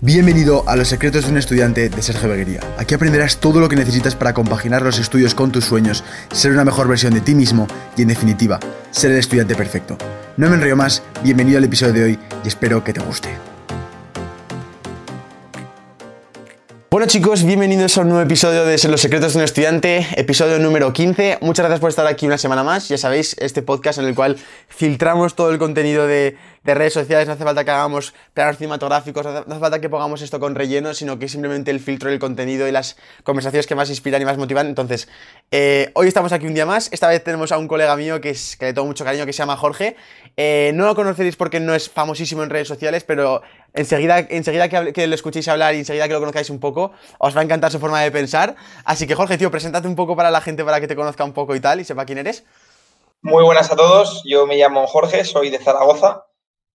Bienvenido a Los Secretos de un Estudiante de Sergio Beguería. Aquí aprenderás todo lo que necesitas para compaginar los estudios con tus sueños, ser una mejor versión de ti mismo y, en definitiva, ser el estudiante perfecto. No me enrollo más, bienvenido al episodio de hoy y espero que te guste. Bueno chicos, bienvenidos a un nuevo episodio de Los Secretos de un Estudiante, episodio número 15. Muchas gracias por estar aquí una semana más. Ya sabéis, este podcast en el cual filtramos todo el contenido de, redes sociales. No hace falta que hagamos planos cinematográficos, no hace falta que pongamos esto con relleno, sino que simplemente el filtro del contenido y las conversaciones que más inspiran y más motivan. Entonces, eh, hoy estamos aquí un día más. Esta vez tenemos a un colega mío que, es, que le tengo mucho cariño, que se llama Jorge. Eh, no lo conoceréis porque no es famosísimo en redes sociales, pero enseguida, enseguida que, que, lo escuchéis hablar y enseguida que lo conozcáis un poco, os va a encantar su forma de pensar. Así que Jorge, tío, preséntate un poco para la gente para que te conozca un poco y tal y sepa quién eres. Muy buenas a todos, yo me llamo Jorge, soy de Zaragoza,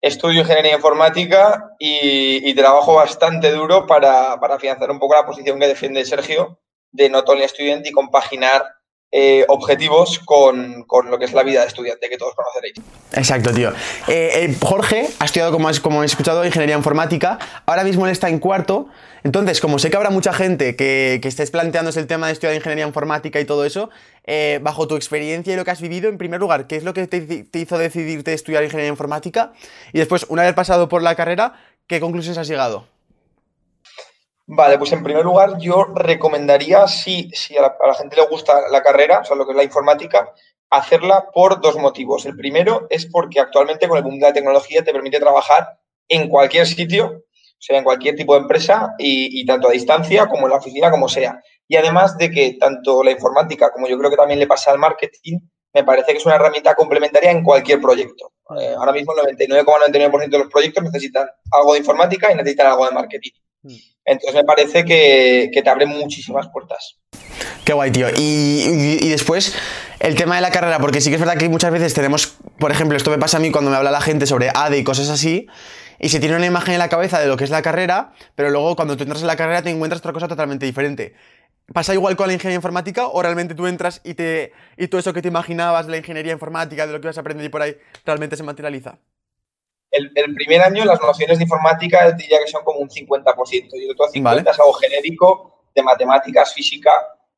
estudio ingeniería informática y, trabajo bastante duro para, para afianzar un poco la posición que defiende Sergio de Not Only Student y compaginar eh, objetivos con, con, lo que es la vida de estudiante que todos conoceréis. Exacto, tío. Eh, eh, Jorge ha estudiado, como, como he escuchado, ingeniería informática. Ahora mismo él está en cuarto. Entonces, como sé que habrá mucha gente que, que estés planteándose el tema de estudiar ingeniería informática y todo eso, bajo tu experiencia y lo que has vivido, en primer lugar, ¿qué es lo que te, hizo decidirte estudiar ingeniería informática? Y después, una vez pasado por la carrera, ¿qué conclusiones has llegado? Vale, pues en primer lugar yo recomendaría, si, si a, la, gente le gusta la carrera, o sea, lo que es la informática, hacerla por dos motivos. El primero es porque actualmente con el boom de la tecnología te permite trabajar en cualquier sitio, sea, en cualquier tipo de empresa y, tanto a distancia como en la oficina, como sea. Y además de que tanto la informática como yo creo que también le pasa al marketing, me parece que es una herramienta complementaria en cualquier proyecto. Eh, ahora mismo el 99,99% de los proyectos necesitan algo de informática y necesitan algo de marketing. Mm. Entonces me parece que, te abre muchísimas puertas. Qué guay, tío. Y, después, el tema de la carrera, porque sí que es verdad que muchas veces tenemos, por ejemplo, esto me pasa a mí cuando me habla la gente sobre ADE y cosas así, y se tiene una imagen en la cabeza de lo que es la carrera, pero luego cuando tú entras en la carrera te encuentras otra cosa totalmente diferente. ¿Pasa igual con la ingeniería informática o realmente tú entras y, te, y todo eso que te imaginabas de la ingeniería informática, de lo que vas a aprender y por ahí, realmente se materializa? el, primer año las nociones de informática diría que son como un 50%. Y el otro 50% es algo genérico de matemáticas, física.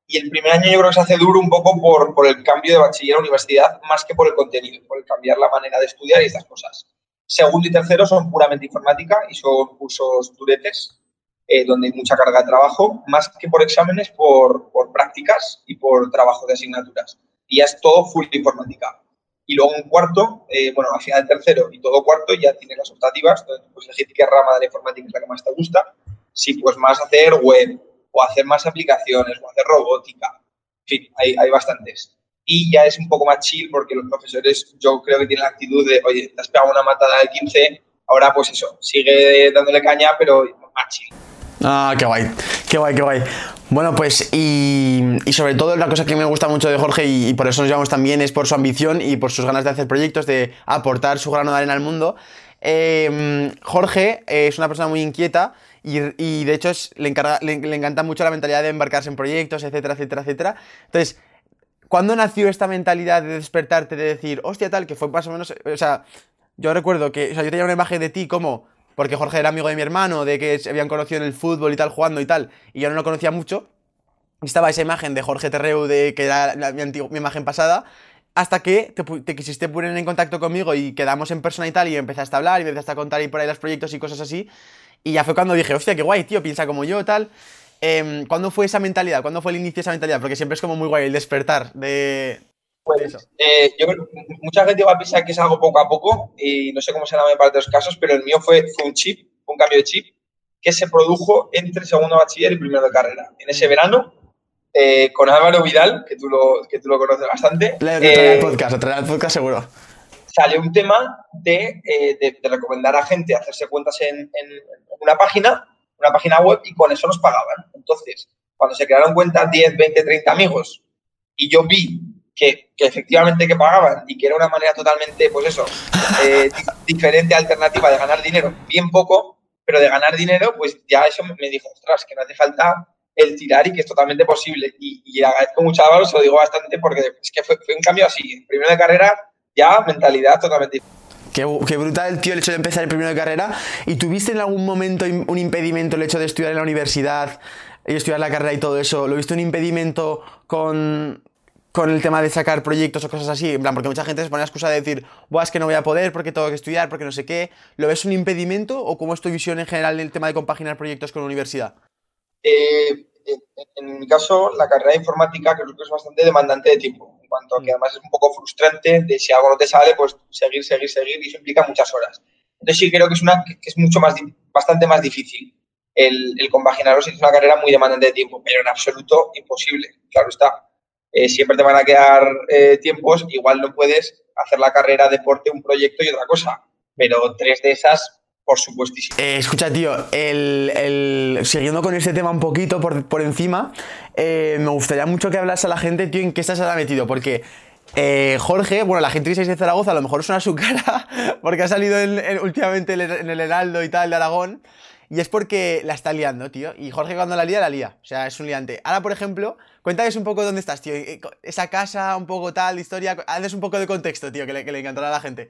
Y el primer año yo creo que se hace duro un poco por, por el cambio de bachiller a universidad, más que por el contenido, por el cambiar la manera de estudiar y estas cosas. Segundo y tercero son puramente informática y son cursos duretes, eh, donde hay mucha carga de trabajo, más que por exámenes, por, por prácticas y por trabajo de asignaturas. Y ya es todo full informática y luego un cuarto, eh, bueno, al final del tercero y todo cuarto ya tiene las optativas, entonces pues elegir qué rama de la informática es la que más te gusta, si pues más hacer web o hacer más aplicaciones o hacer robótica, en fin, hay, hay bastantes. Y ya es un poco más chill porque los profesores yo creo que tienen la actitud de, oye, te has pegado una matada de 15, ahora pues eso, sigue dándole caña, pero más chill. Ah, qué guay, qué guay, qué guay. Bueno, pues y, sobre todo la cosa que me gusta mucho de Jorge y, por eso nos llevamos también es por su ambición y por sus ganas de hacer proyectos, de aportar su grano de arena al mundo. Em, Jorge es una persona muy inquieta y, de hecho le, le, encanta mucho la mentalidad de embarcarse en proyectos, etcétera, etcétera, etcétera. Entonces, ¿cuándo nació esta mentalidad de despertarte, de decir, hostia, tal, que fue más o menos, o sea, yo recuerdo que, o sea, yo tenía una imagen de ti como porque Jorge era amigo de mi hermano, de que se habían conocido en el fútbol y tal, jugando y tal, y yo no lo conocía mucho. Estaba esa imagen de Jorge Terreu, de, que era mi, mi imagen pasada, hasta que te, quisiste poner en contacto conmigo y quedamos en persona y tal, y empezaste a hablar y empezaste a contar y por ahí los proyectos y cosas así. Y ya fue cuando dije, hostia, qué guay, tío, piensa como yo, tal. Eh, ¿Cuándo fue esa mentalidad? ¿Cuándo fue el inicio de esa mentalidad? Porque siempre es como muy guay el despertar de, pues eh, yo mucha gente va a pensar que es algo poco a poco y no sé cómo será en parte de los casos, pero el mío fue, fue un chip, un cambio de chip que se produjo entre segundo bachiller y primero de carrera. En ese verano, eh, con Álvaro Vidal, que tú lo, que tú lo conoces bastante. Le traerá el eh, podcast, el podcast seguro. Salió un tema de, de, recomendar a gente hacerse cuentas en, en, una página, una página web, y con eso nos pagaban. Entonces, cuando se crearon cuentas 10, 20, 30 amigos, y yo vi que, efectivamente que pagaban y que era una manera totalmente, pues eso, eh, diferente, alternativa de ganar dinero, bien poco, pero de ganar dinero, pues ya eso me dijo, ostras, que no hace falta el tirar y que es totalmente posible. Y, y agradezco mucho a Álvaro, se lo digo bastante porque es que fue, fue un cambio así. Primero de carrera, ya mentalidad totalmente diferente. Qué, brutal, tío, el hecho de empezar el primero de carrera. ¿Y tuviste en algún momento un impedimento el hecho de estudiar en la universidad y estudiar la carrera y todo eso? ¿Lo viste un impedimento con, con el tema de sacar proyectos o cosas así? En plan, porque mucha gente se pone la excusa de decir, Buah, es que no voy a poder porque tengo que estudiar, porque no sé qué. ¿Lo ves un impedimento o cómo es tu visión en general del tema de compaginar proyectos con la universidad? Eh, en, mi caso, la carrera de informática creo que es bastante demandante de tiempo, en cuanto a que mm. además es un poco frustrante de si algo no te sale, pues seguir, seguir, seguir, y eso implica muchas horas. Entonces sí creo que es, una, que es mucho más, bastante más difícil el, el compaginarlo si es una carrera muy demandante de tiempo, pero en absoluto imposible, claro está. Eh, siempre te van a quedar eh, tiempos, igual no puedes hacer la carrera, deporte, un proyecto y otra cosa, pero tres de esas por supuestísimo. Eh, escucha, tío, el, siguiendo con este tema un poquito por, encima, eh, me gustaría mucho que hablas a la gente, tío, en qué estás ahora metido, porque eh, Jorge, bueno, la gente que de Zaragoza a lo mejor suena su cara, porque ha salido últimamente en el Heraldo y tal de Aragón, y es porque la está liando, tío, y Jorge cuando la lía, la lía, o sea, es un liante. Ahora, por ejemplo, cuéntales un poco dónde estás, tío, esa casa, un poco tal, historia, haces un poco de contexto, tío, que le, que le encantará a la gente.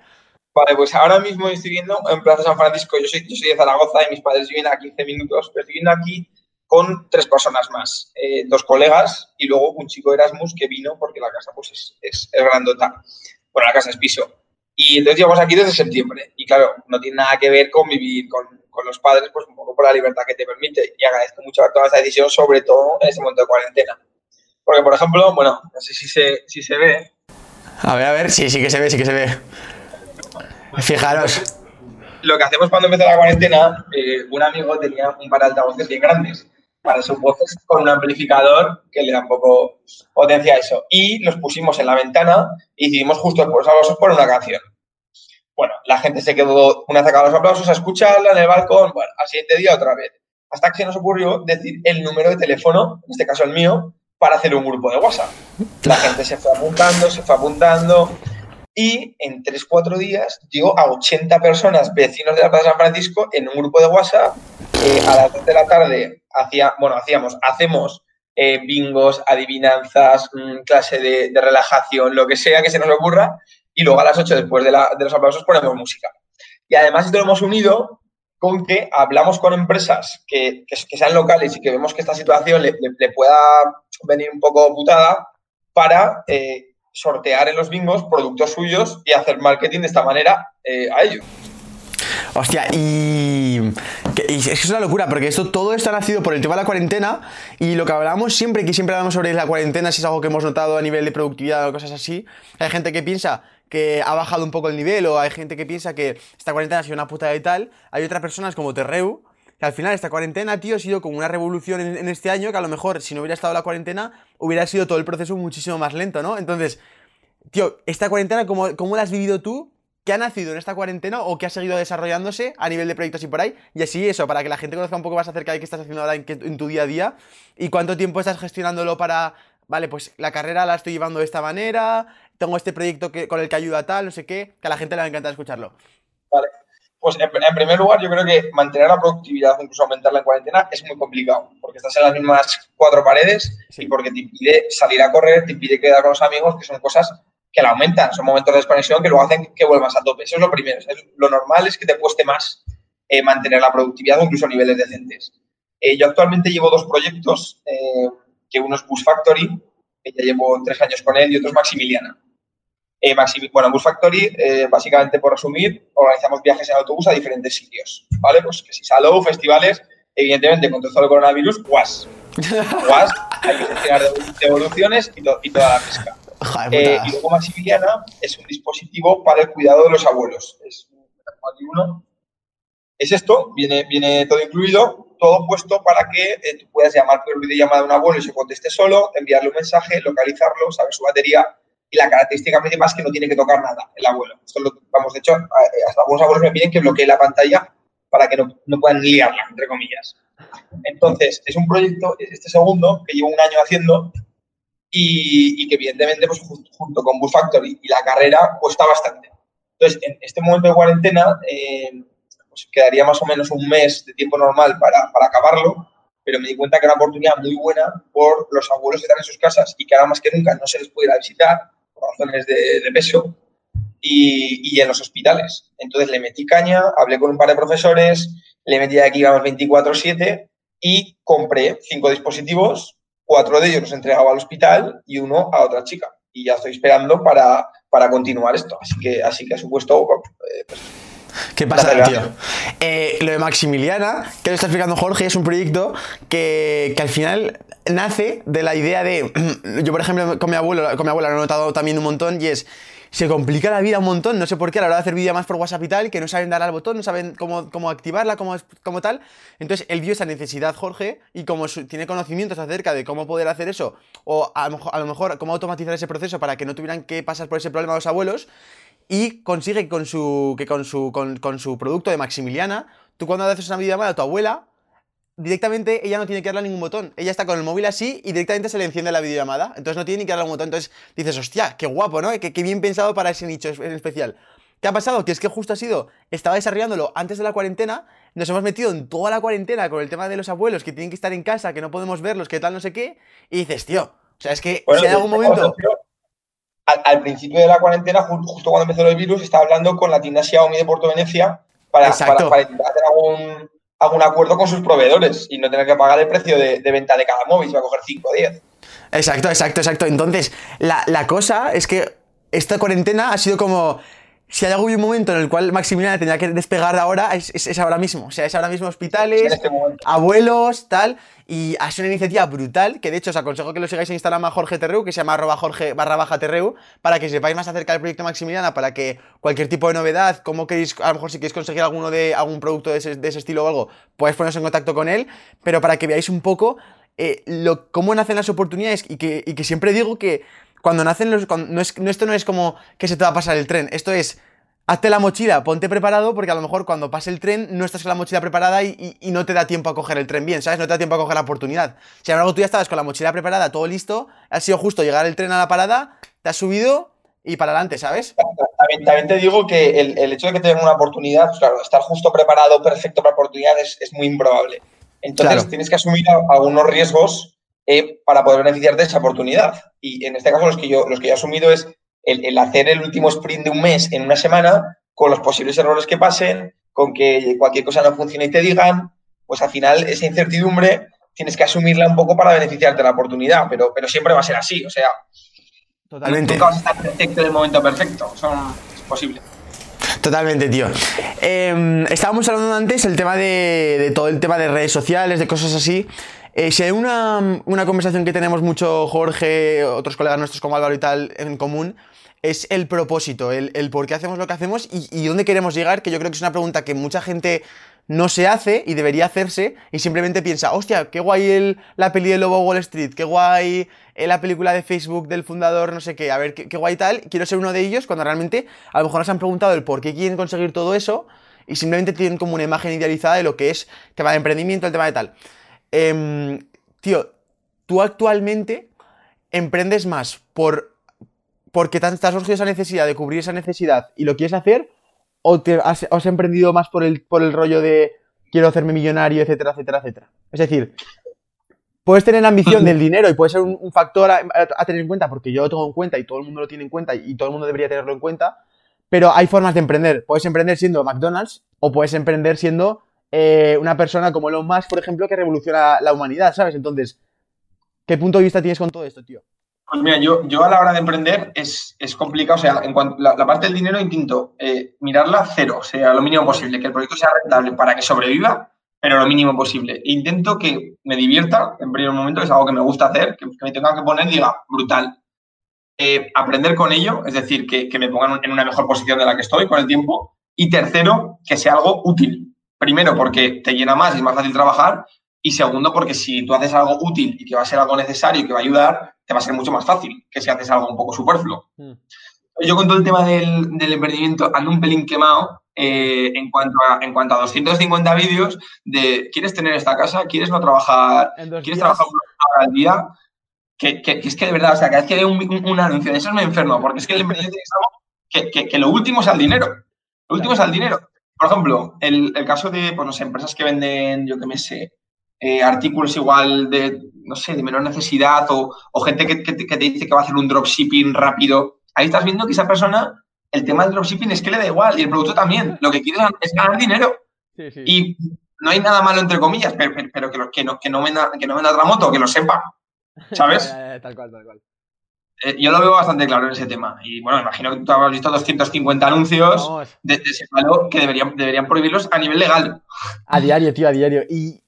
Vale, pues ahora mismo estoy viviendo en Plaza San Francisco. Yo soy, yo soy de Zaragoza y mis padres viven a 15 minutos, pero estoy viviendo aquí con tres personas más, eh, dos colegas y luego un chico Erasmus que vino porque la casa pues es, es, grandota. Bueno, la casa es piso. Y entonces llevamos aquí desde septiembre. Y claro, no tiene nada que ver con vivir con, con los padres, pues un poco por la libertad que te permite. Y agradezco mucho haber tomado esta decisión, sobre todo en este momento de cuarentena. Porque, por ejemplo, bueno, no sé si se, si se ve. A ver, a ver, sí, sí que se ve, sí que se ve. Fijaros. Lo que hacemos cuando empezó la cuarentena, eh, un amigo tenía un par de altavoces bien grandes para sus voces con un amplificador que le da un poco potencia a eso. Y los pusimos en la ventana y decidimos justo después los aplausos por una canción. Bueno, la gente se quedó una vez acabados los aplausos a escucharla en el balcón, bueno, al siguiente día otra vez. Hasta que se nos ocurrió decir el número de teléfono, en este caso el mío, para hacer un grupo de WhatsApp. La gente se fue apuntando, se fue apuntando y en 3-4 días llegó a 80 personas, vecinos de la Plaza San Francisco, en un grupo de WhatsApp. Eh, a las 2 de la tarde hacía, bueno, hacíamos, hacemos eh, bingos, adivinanzas, mm, clase de, relajación, lo que sea que se nos ocurra. Y luego a las 8, después de, los aplausos, ponemos música. Y además esto lo hemos unido con que hablamos con empresas que, sean locales y que vemos que esta situación le, pueda venir un poco putada para eh, sortear en los bingos productos suyos y hacer marketing de esta manera eh, a ellos. Hostia, y, es que es una locura, porque esto todo está nacido por el tema de la cuarentena y lo que hablamos siempre, que siempre hablamos sobre la cuarentena, si es algo que hemos notado a nivel de productividad o cosas así, hay gente que piensa que ha bajado un poco el nivel o hay gente que piensa que esta cuarentena ha sido una puta y tal, hay otras personas como Terreu, que al final esta cuarentena, tío, ha sido como una revolución en, este año que a lo mejor si no hubiera estado la cuarentena hubiera sido todo el proceso muchísimo más lento, ¿no? Entonces, tío, esta cuarentena, ¿cómo, cómo la has vivido tú? ¿Qué ha nacido en esta cuarentena o qué ha seguido desarrollándose a nivel de proyectos y por ahí? Y así eso, para que la gente conozca un poco más acerca de qué estás haciendo ahora en, tu día a día y cuánto tiempo estás gestionándolo para, vale, pues la carrera la estoy llevando de esta manera, tengo este proyecto que, con el que ayuda tal, no sé qué, que a la gente le va a encantar escucharlo. Vale. Pues en, primer lugar, yo creo que mantener la productividad incluso aumentarla en cuarentena es muy complicado, porque estás en las mismas cuatro paredes y porque te impide salir a correr, te impide quedar con los amigos, que son cosas que la aumentan, son momentos de desconexión que luego hacen que vuelvas a tope. Eso es lo primero. lo normal es que te cueste más eh, mantener la productividad incluso niveles decentes. Eh, yo actualmente llevo dos proyectos, eh, que uno es Bus Factory, que ya llevo tres años con él, y otro es Maximiliana. Eh, bueno, Bus Factory, eh, básicamente por resumir, organizamos viajes en autobús a diferentes sitios, ¿vale? Pues que si saló, festivales, evidentemente con todo el coronavirus, guas. Guas, hay que gestionar devoluciones y, y toda la pesca. Eh, y luego Maximiliana es un dispositivo para el cuidado de los abuelos. Es esto, viene, viene todo incluido, todo puesto para que tú puedas llamar por videollamada a un abuelo y se conteste solo, enviarle un mensaje, localizarlo, saber su batería y la característica principal es que no tiene que tocar nada el abuelo. Esto lo, vamos, de hecho, hasta algunos abuelos me piden que bloquee la pantalla para que no, no puedan liarla, entre comillas. Entonces, es un proyecto, este segundo, que llevo un año haciendo y, y que evidentemente, pues, junto, con Bull Factory y la carrera, cuesta bastante. Entonces, en este momento de cuarentena, eh, pues quedaría más o menos un mes de tiempo normal para, para acabarlo, pero me di cuenta que era una oportunidad muy buena por los abuelos que están en sus casas y que ahora más que nunca no se les puede ir a visitar razones de, peso. y, en los hospitales. Entonces le metí caña, hablé con un par de profesores, le metí aquí, vamos, 24-7 y compré cinco dispositivos, cuatro de ellos los entregaba al hospital y uno a otra chica. Y ya estoy esperando para, para continuar esto. Así que, así que ha supuesto... Eh, pues, ¿Qué pasa, tío? Eh, lo de Maximiliana, que lo está explicando Jorge, es un proyecto que, que, al final nace de la idea de. Yo, por ejemplo, con mi abuelo, con mi abuela lo he notado también un montón, y es se complica la vida un montón. No sé por qué a la hora de hacer vídeo más por WhatsApp y tal, que no saben dar al botón, no saben cómo, cómo activarla, cómo, cómo tal. Entonces él vio esa necesidad, Jorge, y como tiene conocimientos acerca de cómo poder hacer eso, o a lo, mejor, a lo mejor cómo automatizar ese proceso para que no tuvieran que pasar por ese problema los abuelos, y consigue con su, que con su, con, con su producto de Maximiliana, tú cuando haces una videollamada a tu abuela, directamente ella no tiene que darle ningún botón. Ella está con el móvil así y directamente se le enciende la videollamada. Entonces no tiene ni que darle un botón. Entonces dices, hostia, qué guapo, ¿no? Qué, qué, bien pensado para ese nicho en especial. ¿Qué ha pasado? Que es que justo ha sido, estaba desarrollándolo antes de la cuarentena, nos hemos metido en toda la cuarentena con el tema de los abuelos que tienen que estar en casa, que no podemos verlos, que tal, no sé qué, y dices, tío, o sea, es que si hay algún momento... Al, principio de la cuarentena, justo cuando empezó el virus, estaba hablando con la tienda Xiaomi de Puerto Venecia para, para, hacer algún, algún acuerdo con sus proveedores y no tener que pagar el precio de, venta de cada móvil, se va a coger 5 o 10. Exacto, exacto, exacto. Entonces, la, la cosa es que esta cuarentena ha sido como si hay algún momento en el cual Maximiliana tenía que despegar de ahora, es, es, ahora mismo. O sea, es ahora mismo hospitales, este abuelos, tal. Y ha sido una iniciativa brutal, que de hecho os aconsejo que lo sigáis en Instagram a Jorge Terreu, que se llama arroba Jorge barra baja Terreu, para que sepáis más acerca del proyecto Maximiliana, para que cualquier tipo de novedad, como queréis, a lo mejor si queréis conseguir alguno de algún producto de ese, de ese estilo o algo, podéis poneros en contacto con él, pero para que veáis un poco eh, lo, cómo nacen las oportunidades y que, y que siempre digo que cuando nacen los... no es, esto no es como que se te va a pasar el tren, esto es hazte la mochila, ponte preparado, porque a lo mejor cuando pase el tren no estás con la mochila preparada y, no te da tiempo a coger el tren bien, ¿sabes? No te da tiempo a coger la oportunidad. Si embargo tú ya estabas con la mochila preparada, todo listo, ha sido justo llegar el tren a la parada, te has subido y para adelante, ¿sabes? También, te digo que el, hecho de que tengas una oportunidad, pues claro, estar justo preparado, perfecto para oportunidades, es, muy improbable. Entonces tienes que asumir algunos riesgos eh, para poder beneficiarte de esa oportunidad. Y en este caso los que yo, los que yo he asumido es el, hacer el último sprint de un mes en una semana, con los posibles errores que pasen, con que cualquier cosa no funcione y te digan, pues al final esa incertidumbre tienes que asumirla un poco para beneficiarte de la oportunidad, pero, pero siempre va a ser así, o sea, Totalmente. nunca vas a estar perfecto en el momento perfecto, eso es posible. Totalmente, tío. Em, estábamos hablando antes el tema de, todo el tema de redes sociales, de cosas así. Eh, si hay una, una, conversación que tenemos mucho Jorge, otros colegas nuestros como Álvaro y tal en común, es el propósito, el, por qué hacemos lo que hacemos y, dónde queremos llegar, que yo creo que es una pregunta que mucha gente no se hace y debería hacerse y simplemente piensa, hostia, qué guay la peli de Lobo Wall Street, qué guay eh, la película de Facebook del fundador, no sé qué, a ver, qué, qué guay tal, quiero ser uno de ellos, cuando realmente a lo mejor nos han preguntado el por qué quieren conseguir todo eso y simplemente tienen como una imagen idealizada de lo que es tema de emprendimiento, el tema de tal. Em, tío, tú actualmente emprendes más por porque te has surgido esa necesidad de cubrir esa necesidad y lo quieres hacer, o has, emprendido más por el, por el rollo de quiero hacerme millonario, etcétera, etcétera, etcétera. Es decir, puedes tener la ambición del dinero y puede ser un, factor a, tener en cuenta, porque yo lo tengo en cuenta y todo el mundo lo tiene en cuenta y todo el mundo debería tenerlo en cuenta, pero hay formas de emprender. Puedes emprender siendo McDonald's o puedes emprender siendo eh, una persona como Elon Musk, por ejemplo, que revoluciona la humanidad, ¿sabes? Entonces, ¿qué punto de vista tienes con todo esto, tío? Pues mira, yo, yo a la hora de emprender es, es complicado. O sea, en cuanto la, parte del dinero intento eh, mirarla cero, o sea, lo mínimo posible, que el proyecto sea rentable para que sobreviva, pero lo mínimo posible. Intento que me divierta en primer momento, es algo que me gusta hacer, que, me tenga que poner, diga, brutal. Eh, aprender con ello, es decir, que me pongan en una mejor posición de la que estoy con el tiempo. Y tercero, que sea algo útil. Primero, porque te llena más y es más fácil trabajar. Y segundo, porque si tú haces algo útil y que va a ser algo necesario y que va a ayudar, te va a ser mucho más fácil que si haces algo un poco superfluo. Mm. Yo con todo el tema del, emprendimiento ando un pelín quemado eh, en, cuanto a, en cuanto a 250 vídeos de ¿quieres tener esta casa? ¿Quieres no trabajar? ¿Quieres trabajar una hora al día? Que, es que de verdad, o sea, cada vez que veo un, anuncio de eso me enfermo, porque es que el emprendimiento es algo que, que, lo último es al dinero. Lo último es al dinero. Por ejemplo, el, el caso de, pues no sé, empresas que venden, yo qué me sé, eh, artículos igual de, no sé, de menor necesidad o, gente que, te dice que va a hacer un dropshipping rápido. Ahí estás viendo que esa persona el tema del dropshipping es que le da igual y el producto también. Lo que quiere es ganar dinero. Y no hay nada malo, entre comillas, pero, que, que, no, que, no venda, que no venda otra moto, que lo sepa. ¿Sabes? tal cual, tal cual. Eh, yo lo veo bastante claro en ese tema. Y bueno, imagino que tú habrás visto 250 anuncios de, ese palo que deberían, deberían prohibirlos a nivel legal. A diario, tío, a diario. Y,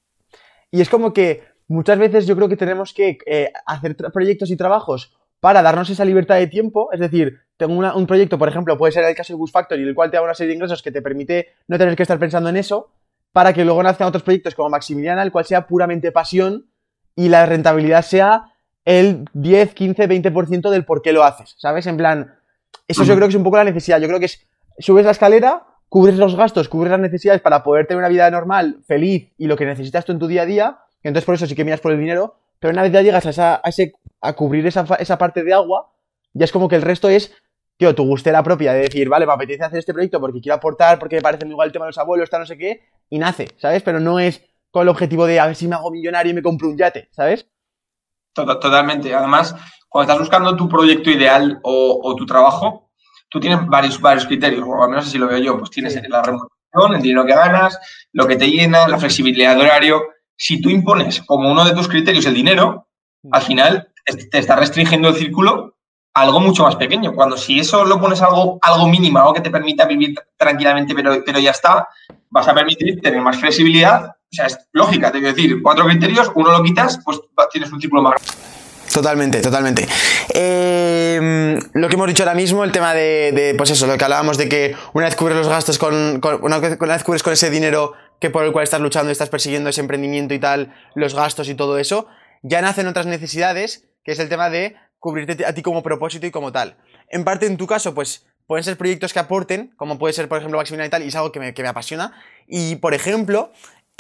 y es como que muchas veces yo creo que tenemos que eh, hacer proyectos y trabajos para darnos esa libertad de tiempo. Es decir, tengo un proyecto, por ejemplo, puede ser el caso de Bus Factory, el cual te da una serie de ingresos que te permite no tener que estar pensando en eso, para que luego nazcan otros proyectos como Maximiliana, el cual sea puramente pasión y la rentabilidad sea el 10, 15, 20% del por qué lo haces, ¿sabes? En plan, eso yo creo que es un poco la necesidad. Yo creo que es, subes la escalera, cubres los gastos, cubres las necesidades para poder tener una vida normal, feliz y lo que necesitas tú en tu día a día, entonces por eso sí que miras por el dinero, pero una vez ya llegas a, ese, a cubrir esa, esa parte de agua, ya es como que el resto es tío, tu gustera propia de decir, vale, me apetece hacer este proyecto porque quiero aportar, porque me parece muy igual el tema de los abuelos, está no sé qué, y nace, ¿sabes? Pero no es con el objetivo de a ver si me hago millonario y me compro un yate, ¿sabes? Totalmente. Además, cuando estás buscando tu proyecto ideal o, tu trabajo, tú tienes varios, varios criterios, o al menos así lo veo yo, pues tienes la remuneración, el dinero que ganas, lo que te llena, la flexibilidad de horario. Si tú impones como uno de tus criterios el dinero, mm. al final te está restringiendo el círculo a algo mucho más pequeño. Cuando si eso lo pones algo, algo mínimo, algo que te permita vivir tranquilamente, pero, pero ya está, vas a permitir tener más flexibilidad o sea, es lógica, te quiero decir, cuatro criterios, uno lo quitas, pues tienes un círculo más Totalmente, totalmente. Em, lo que hemos dicho ahora mismo, el tema de, pues eso, lo que hablábamos de que una vez cubres los gastos con, una, vez cubres con ese dinero que por el cual estás luchando y estás persiguiendo ese emprendimiento y tal, los gastos y todo eso, ya nacen otras necesidades, que es el tema de cubrirte a ti como propósito y como tal. En parte, en tu caso, pues pueden ser proyectos que aporten, como puede ser, por ejemplo, Maximilian y tal, y es algo que me, que me apasiona. Y, por ejemplo,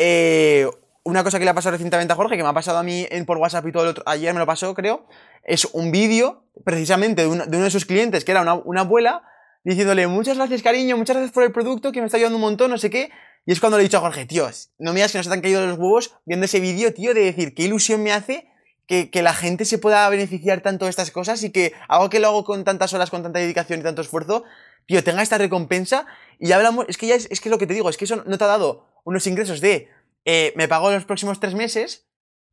eh, una cosa que le ha pasado recientemente a Jorge, que me ha pasado a mí por WhatsApp y todo el otro, ayer me lo pasó, creo, es un vídeo precisamente de, uno de sus clientes, que era una, abuela, diciéndole, muchas gracias cariño, muchas gracias por el producto, que me está ayudando un montón, no sé qué. Y es cuando le he dicho a Jorge, tío, no me digas que nos han caído los huevos viendo ese vídeo, tío, de decir, qué ilusión me hace que, que, la gente se pueda beneficiar tanto de estas cosas y que algo que lo hago con tantas horas, con tanta dedicación y tanto esfuerzo, tío, tenga esta recompensa. Y hablamos, es que ya es, es que lo que te digo, es que eso no te ha dado unos ingresos de eh, me pago los próximos tres meses,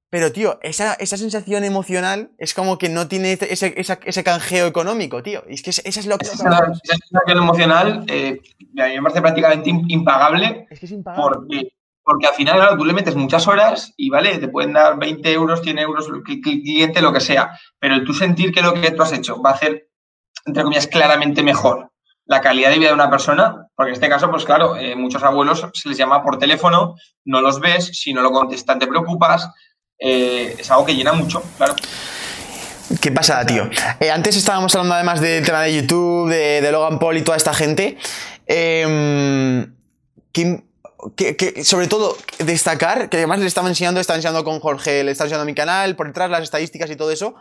pero tío, esa, esa sensación emocional es como que no tiene ese, ese, canjeo económico, tío. Y es que esa es lo que... Esa, sensación emocional eh, a mí me parece prácticamente impagable. Es que es impagable. Porque, porque al final, claro, tú le metes muchas horas y, vale, te pueden dar 20 euros, 100 euros, cliente, lo que sea. Pero tú sentir que lo que tú has hecho va a hacer, entre comillas, claramente mejor la calidad de vida de una persona, porque en este caso, pues claro, eh, muchos abuelos se les llama por teléfono, no los ves, si no lo contestan te preocupas, eh, es algo que llena mucho, claro. ¿Qué pasa, tío? Eh, antes estábamos hablando además del tema de YouTube, de, Logan Paul y toda esta gente. Em, que, sobre todo destacar, que además le estaba enseñando, estaba enseñando con Jorge, le estaba enseñando a mi canal, por detrás las estadísticas y todo eso.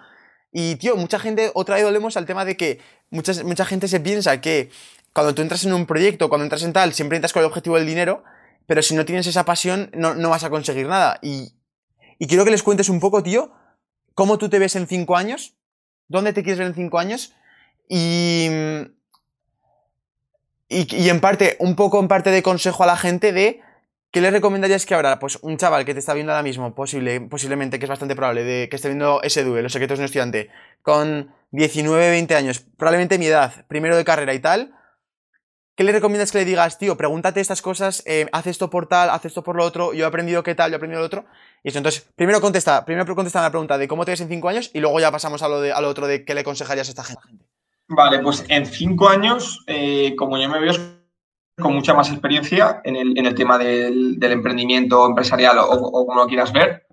Y, tío, mucha gente, otra vez volvemos al tema de que mucha, mucha gente se piensa que cuando tú entras en un proyecto, cuando entras en tal, siempre entras con el objetivo del dinero, pero si no tienes esa pasión, no, vas a conseguir nada. Y, quiero que les cuentes un poco, tío, cómo tú te ves en cinco años, dónde te quieres ver en cinco años, y, y, y, en parte, un poco en parte de consejo a la gente de ¿Qué le recomendarías que ahora, pues un chaval que te está viendo ahora mismo, posible, posiblemente, que es bastante probable, de que esté viendo ese duelo, los secretos de un estudiante, con 19, 20 años, probablemente mi edad, primero de carrera y tal, ¿qué le recomiendas que le digas, tío, pregúntate estas cosas, eh, haz esto por tal, haz esto por lo otro, yo he aprendido qué tal, yo he aprendido lo otro? Y eso, entonces, primero contesta, primero contesta la pregunta de cómo te ves en 5 años y luego ya pasamos a lo, de, lo otro de qué le aconsejarías a esta gente. Vale, pues en 5 años, eh, como yo me veo con mucha más experiencia en el, en el tema del, del, emprendimiento empresarial o, como lo quieras ver.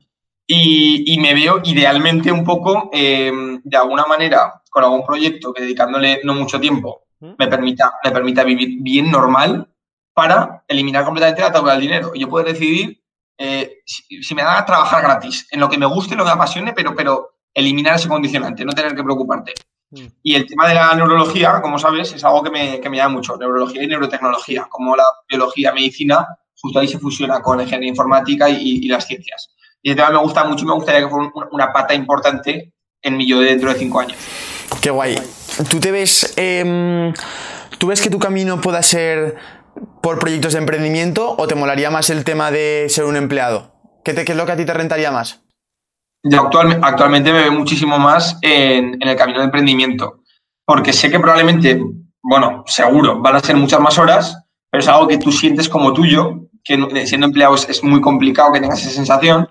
Y, y, me veo idealmente un poco, em, de alguna manera, con algún proyecto que dedicándole no mucho tiempo me permita, me permita vivir bien normal para eliminar completamente la tabla del dinero. Y yo puedo decidir eh, si, me da a trabajar gratis, en lo que me guste, en lo que me apasione, pero, pero eliminar ese condicionante, no tener que preocuparte. Mm. Y el tema de la neurología, como sabes, es algo que me, que me llama mucho, neurología y neurotecnología, como la biología, medicina, justo ahí se fusiona con la ingeniería informática y, las ciencias. Y el tema me gusta mucho y me gustaría que fuera una pata importante en mi yo de dentro de cinco años. Qué guay. ¿Tú te ves... Em, ¿tú ves que tu camino pueda ser por proyectos de emprendimiento o te molaría más el tema de ser un empleado? ¿Qué, es lo que a ti te rentaría más? Actualmente me veo muchísimo más en, el camino de emprendimiento, porque sé que probablemente, bueno, seguro, van a ser muchas más horas, pero es algo que tú sientes como tuyo, que siendo empleado es, muy complicado que tengas esa sensación,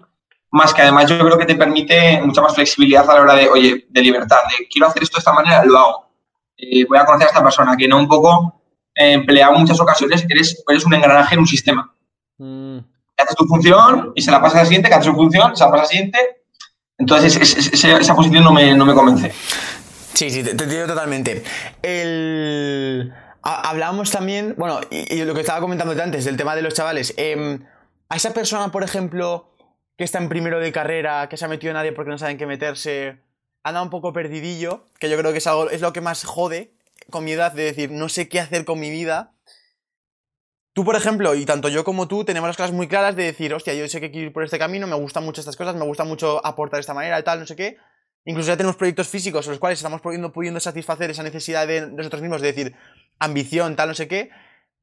más que además yo creo que te permite mucha más flexibilidad a la hora de, oye, de libertad, de quiero hacer esto de esta manera, lo hago. Eh, voy a conocer a esta persona, que no un poco eh, empleado en muchas ocasiones, eres, eres un engranaje en un sistema. Mm. Haces tu función y se la pasa al siguiente, que hace su función, se la pasa al siguiente. Entonces esa posición no me, no me convence. Sí, sí, te, entiendo totalmente. El... Hablábamos también, bueno, y, lo que estaba comentando antes, del tema de los chavales. Em, a esa persona, por ejemplo, que está en primero de carrera, que se ha metido nadie porque no saben qué meterse, anda un poco perdidillo, que yo creo que es, algo, es lo que más jode con mi edad, de decir, no sé qué hacer con mi vida. Tú, por ejemplo, y tanto yo como tú, tenemos las cosas muy claras de decir, hostia, yo sé que quiero ir por este camino, me gustan mucho estas cosas, me gusta mucho aportar de esta manera tal, no sé qué. Incluso ya tenemos proyectos físicos en los cuales estamos pudiendo, satisfacer esa necesidad de nosotros mismos de decir, ambición, tal, no sé qué.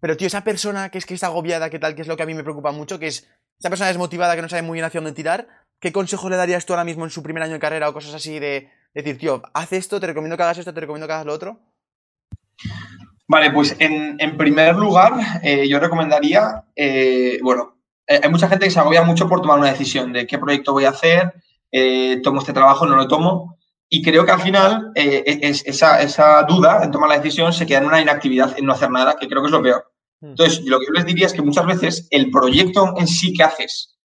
Pero, tío, esa persona que es que está agobiada, que tal, que es lo que a mí me preocupa mucho, que es esa persona desmotivada que no sabe muy bien hacia dónde tirar, ¿qué consejo le darías tú ahora mismo en su primer año de carrera o cosas así de decir, tío, haz esto, te recomiendo que hagas esto, te recomiendo que hagas lo otro? Vale, pues en, primer lugar, eh, yo recomendaría, eh, bueno, eh, hay mucha gente que se agobia mucho por tomar una decisión de qué proyecto voy a hacer, tomo este trabajo, no lo tomo, y creo que al final e, esa, esa, duda en tomar la decisión se queda en una inactividad, en no hacer nada, que creo que es lo peor. Hmm. Entonces, lo que yo les diría es que muchas veces el proyecto en sí que haces,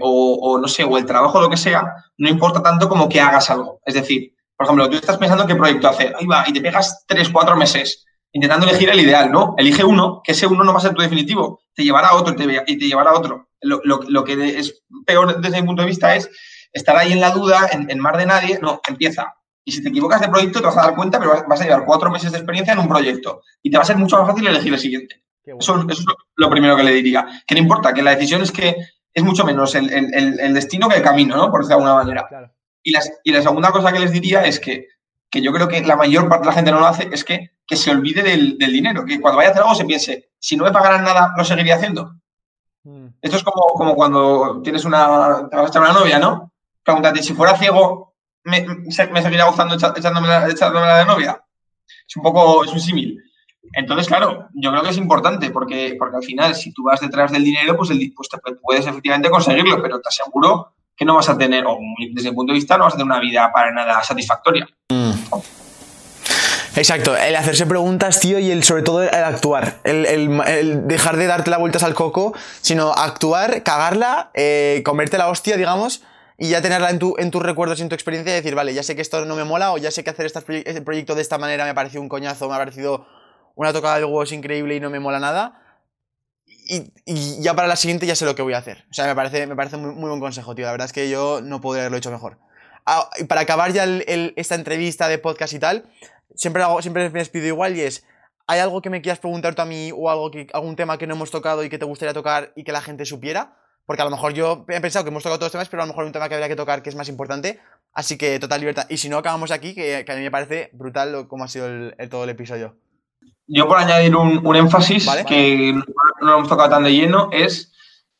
o, no sé, o el trabajo, lo que sea, no importa tanto como que hagas algo. Es decir, por ejemplo, tú estás pensando qué proyecto hacer, ahí va, y te pegas tres, cuatro meses intentando elegir el ideal, ¿no? Elige uno, que ese uno no va a ser tu definitivo, te llevará a otro y te, llevará a otro. Lo, que es peor desde mi punto de vista es estar ahí en la duda, en, mar de nadie, no, empieza. Y si te equivocas de proyecto te vas a dar cuenta, pero vas a llevar cuatro meses de experiencia en un proyecto y te va a ser mucho más fácil elegir el siguiente. Eso, es lo primero que le diría. Que no importa, que la decisión es que es mucho menos el, destino que el camino, ¿no? Por decirlo de alguna manera. Y, y la segunda cosa que les diría es que que yo creo que la mayor parte de la gente no lo hace, es que, que se olvide del, dinero, que cuando vaya a hacer algo se piense, si no me pagaran nada, lo seguiría haciendo. Mm. Esto es como, como cuando tienes una, te vas a echar una novia, ¿no? Pregúntate, si fuera ciego, ¿me, me seguiría gustando echándome la, la de novia? Es un poco, es un símil. Entonces, claro, yo creo que es importante porque, porque al final, si tú vas detrás del dinero, pues, el, pues te puedes efectivamente conseguirlo, pero te aseguro que no vas a tener, o desde mi punto de vista, no vas a tener una vida para nada satisfactoria. Mm. Exacto, el hacerse preguntas, tío, y el sobre todo el actuar. El, dejar de darte las vueltas al coco, sino actuar, cagarla, eh, comerte la hostia, digamos, y ya tenerla en, tu, en tus recuerdos y en tu experiencia y decir, vale, ya sé que esto no me mola, o ya sé que hacer este proyecto de esta manera me ha parecido un coñazo, me ha parecido una tocada de huevos increíble y no me mola nada. Y, ya para la siguiente ya sé lo que voy a hacer. O sea, me parece, me parece muy, muy buen consejo, tío. La verdad es que yo no podría haberlo hecho mejor. Ah, para acabar ya esta entrevista de podcast y tal, siempre, hago, siempre me despido igual y es, ¿hay algo que me quieras preguntar tú a mí o algo que, algún tema que no hemos tocado y que te gustaría tocar y que la gente supiera? Porque a lo mejor yo he pensado que hemos tocado todos los temas, pero a lo mejor hay un tema que habría que tocar que es más importante. Así que total libertad. Y si no, acabamos aquí, que, a mí me parece brutal como ha sido todo el episodio. Yo por añadir un, énfasis que no, lo hemos tocado tan de lleno es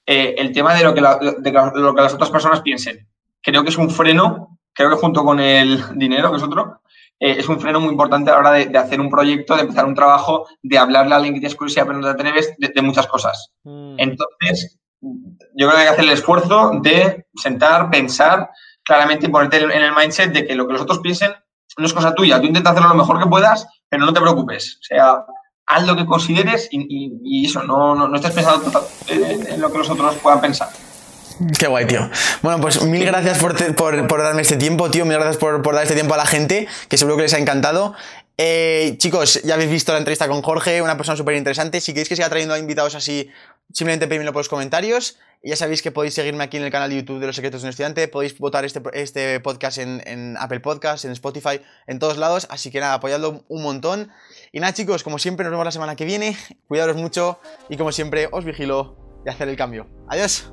eh, el tema de lo, que de lo que las otras personas piensen. Creo que es un freno, creo que junto con el dinero, que es otro, eh, es un freno muy importante a la hora de, hacer un proyecto, de empezar un trabajo, de hablarle a alguien que tienes curiosidad pero no te atreves, de, muchas cosas. Mm. Entonces, yo creo que hay que hacer el esfuerzo de sentar, pensar claramente y ponerte en el mindset de que lo que los otros piensen no es cosa tuya. Tú intenta hacerlo lo mejor que puedas, pero no te preocupes. O sea, haz lo que consideres y, eso, no, no, estés pensando en lo que los otros puedan pensar. Qué guay, tío. Bueno, pues mil gracias por, por, darme este tiempo, tío. Mil gracias por, dar este tiempo a la gente, que seguro que les ha encantado. Eh, chicos, ya habéis visto la entrevista con Jorge, una persona súper interesante. Si queréis que siga trayendo a invitados así, simplemente pedímelo por los comentarios. Ya sabéis que podéis seguirme aquí en el canal de YouTube de los secretos de un estudiante. Podéis votar este, este podcast en, en, Apple Podcasts, en Spotify, en todos lados. Así que nada, apoyadlo un montón. Y nada, chicos, como siempre, nos vemos la semana que viene. Cuidaros mucho y como siempre, os vigilo de hacer el cambio. Adiós.